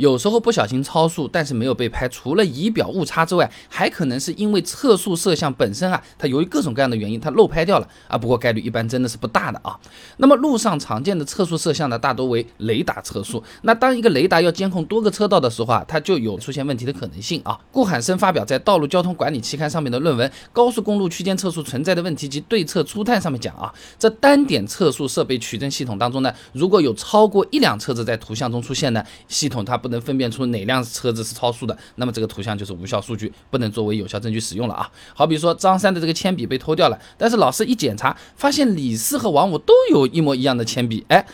有时候不小心超速，但是没有被拍，除了仪表误差之外，还可能是因为测速摄像本身啊，它由于各种各样的原因，它漏拍掉了啊。不过概率一般真的是不大的啊。那么路上常见的测速摄像呢，大多为雷达测速。那当一个雷达要监控多个车道的时候啊，它就有出现问题的可能性啊。顾海生发表在《道路交通管理期刊》上面的论文《高速公路区间测速存在的问题及对策初探》上面讲啊，这单点测速设备取证系统当中呢，如果有超过一辆车子在图像中出现呢，系统它不能分辨出哪辆车子是超速的，那么这个图像就是无效数据，不能作为有效证据使用了啊。好比说张三的这个铅笔被偷掉了，但是老师一检查，发现李四和王五都有一模一样的铅笔，哎。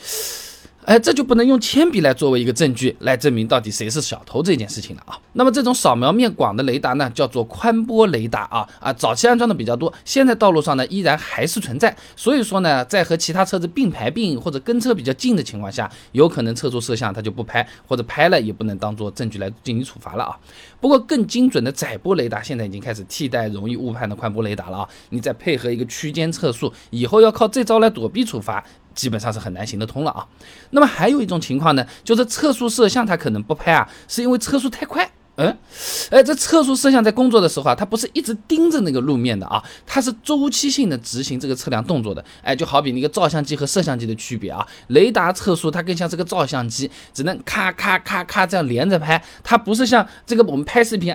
哎，这就不能用铅笔来作为一个证据来证明到底谁是小偷这件事情了啊。那么这种扫描面广的雷达呢，叫做宽波雷达啊啊，早期安装的比较多，现在道路上呢依然还是存在。所以说呢，在和其他车子并排并或者跟车比较近的情况下，有可能测速摄像它就不拍，或者拍了也不能当做证据来进行处罚了啊。不过更精准的窄波雷达现在已经开始替代容易误判的宽波雷达了啊。你再配合一个区间测速，以后要靠这招来躲避处罚。基本上是很难行得通了啊。那么还有一种情况呢，就是测速摄像它可能不拍啊，是因为车速太快。嗯，哎，这测速摄像在工作的时候啊，它不是一直盯着那个路面的啊，它是周期性的执行这个测量动作的。哎，就好比那个照相机和摄像机的区别啊，雷达测速它更像是个照相机，只能咔咔咔咔这样连着拍，它不是像这个我们拍视频。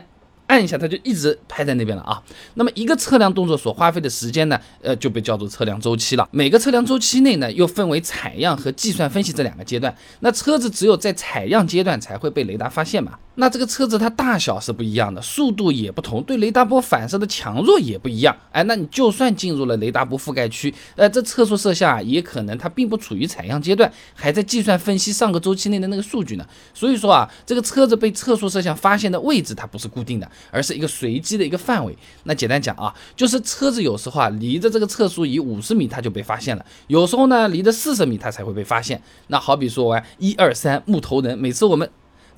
按一下，它就一直拍在那边了啊。那么一个测量动作所花费的时间呢，呃，就被叫做测量周期了。每个测量周期内呢，又分为采样和计算分析这两个阶段。那车子只有在采样阶段才会被雷达发现嘛？那这个车子它大小是不一样的，速度也不同，对雷达波反射的强弱也不一样。哎，那你就算进入了雷达波覆盖区，呃，这测速摄像啊，也可能它并不处于采样阶段，还在计算分析上个周期内的那个数据呢。所以说啊，这个车子被测速摄像发现的位置它不是固定的。而是一个随机的一个范围。那简单讲啊，就是车子有时候啊，离着这个测速仪五十米，它就被发现了；有时候呢，离着四十米，它才会被发现。那好比说玩一二三木头人，每次我们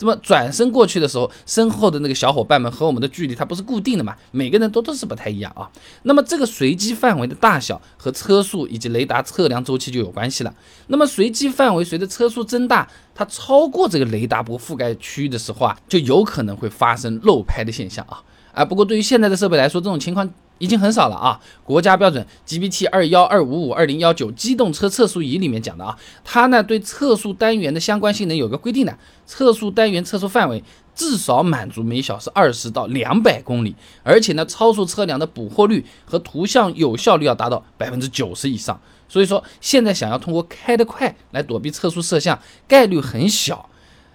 这么转身过去的时候，身后的那个小伙伴们和我们的距离它不是固定的嘛？每个人都都是不太一样啊。那么这个随机范围的大小和车速以及雷达测量周期就有关系了。那么随机范围随着车速增大。它超过这个雷达波覆盖区域的时候啊，就有可能会发生漏拍的现象啊啊！不过对于现在的设备来说，这种情况已经很少了啊。国家标准 GB/T 二幺二五五二零幺九机动车测速仪里面讲的啊，它呢对测速单元的相关性能有个规定的，测速单元测速范围至少满足每小时二十到两百公里，而且呢超速车辆的捕获率和图像有效率要达到百分之九十以上。所以说，现在想要通过开得快来躲避测速摄像，概率很小，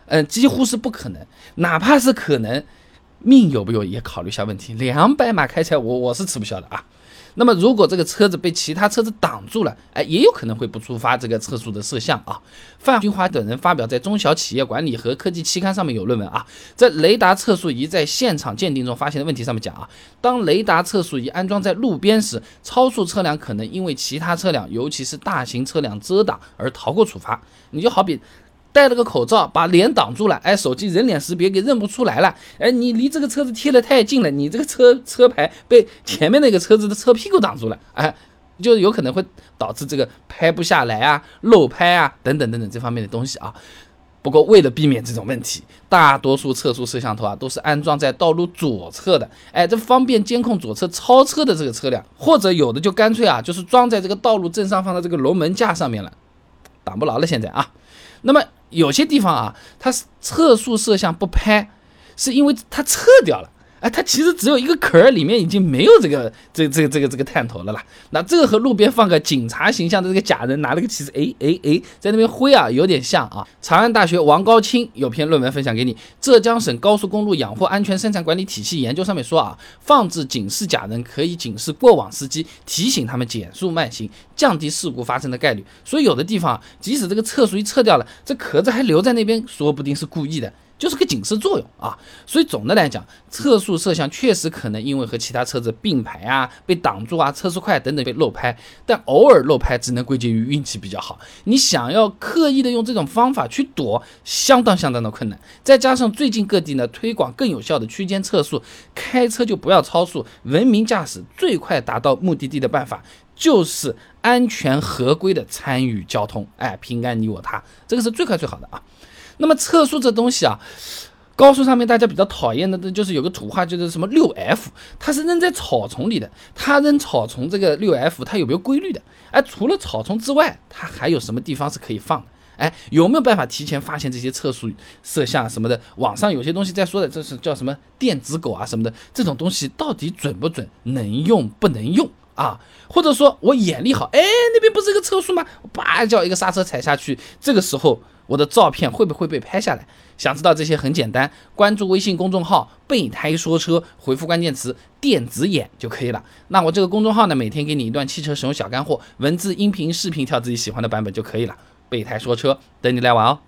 嗯，几乎是不可能。哪怕是可能，命有没有也考虑一下问题。两百码开起来，我我是吃不消的啊。那么，如果这个车子被其他车子挡住了，哎，也有可能会不触发这个测速的摄像啊。范军华等人发表在《中小企业管理和科技期刊》上面有论文啊，在雷达测速仪在现场鉴定中发现的问题上面讲啊，当雷达测速仪安装在路边时，超速车辆可能因为其他车辆，尤其是大型车辆遮挡而逃过处罚。你就好比。戴了个口罩，把脸挡住了，哎，手机人脸识别给认不出来了，哎，你离这个车子贴得太近了，你这个车车牌被前面那个车子的车屁股挡住了，哎，就有可能会导致这个拍不下来啊，漏拍啊，等等等等这方面的东西啊。不过为了避免这种问题，大多数测速摄像头啊都是安装在道路左侧的，哎，这方便监控左侧超车的这个车辆，或者有的就干脆啊就是装在这个道路正上方的这个龙门架上面了，挡不牢了现在啊。那么有些地方啊，它测速摄像不拍，是因为它撤掉了。哎，它其实只有一个壳儿，里面已经没有这个这这个这个这个探头了啦。那这个和路边放个警察形象的这个假人拿了个旗子，哎哎哎，在那边挥啊，有点像啊。长安大学王高清有篇论文分享给你，《浙江省高速公路养护安全生产管理体系研究》上面说啊，放置警示假人可以警示过往司机，提醒他们减速慢行，降低事故发生的概率。所以有的地方，即使这个测速仪撤掉了，这壳子还留在那边，说不定是故意的。就是个警示作用啊，所以总的来讲，测速摄像确实可能因为和其他车子并排啊、被挡住啊、车速快等等被漏拍，但偶尔漏拍只能归结于运气比较好。你想要刻意的用这种方法去躲，相当相当的困难。再加上最近各地呢推广更有效的区间测速，开车就不要超速，文明驾驶最快达到目的地的办法就是安全合规的参与交通，哎，平安你我他，这个是最快最好的啊。那么测速这东西啊。高速上面大家比较讨厌的，就是有个土话，就是什么六 F，它是扔在草丛里的。它扔草丛这个六 F，它有没有规律的？哎，除了草丛之外，它还有什么地方是可以放的？哎，有没有办法提前发现这些测速摄像什么的？网上有些东西在说的，这是叫什么电子狗啊什么的，这种东西到底准不准？能用不能用啊？或者说我眼力好，哎，那边不是一个测速吗？叭叫一个刹车踩下去，这个时候。我的照片会不会被拍下来？想知道这些很简单，关注微信公众号“备胎说车”，回复关键词“电子眼”就可以了。那我这个公众号呢，每天给你一段汽车使用小干货，文字、音频、视频，挑自己喜欢的版本就可以了。备胎说车，等你来玩哦。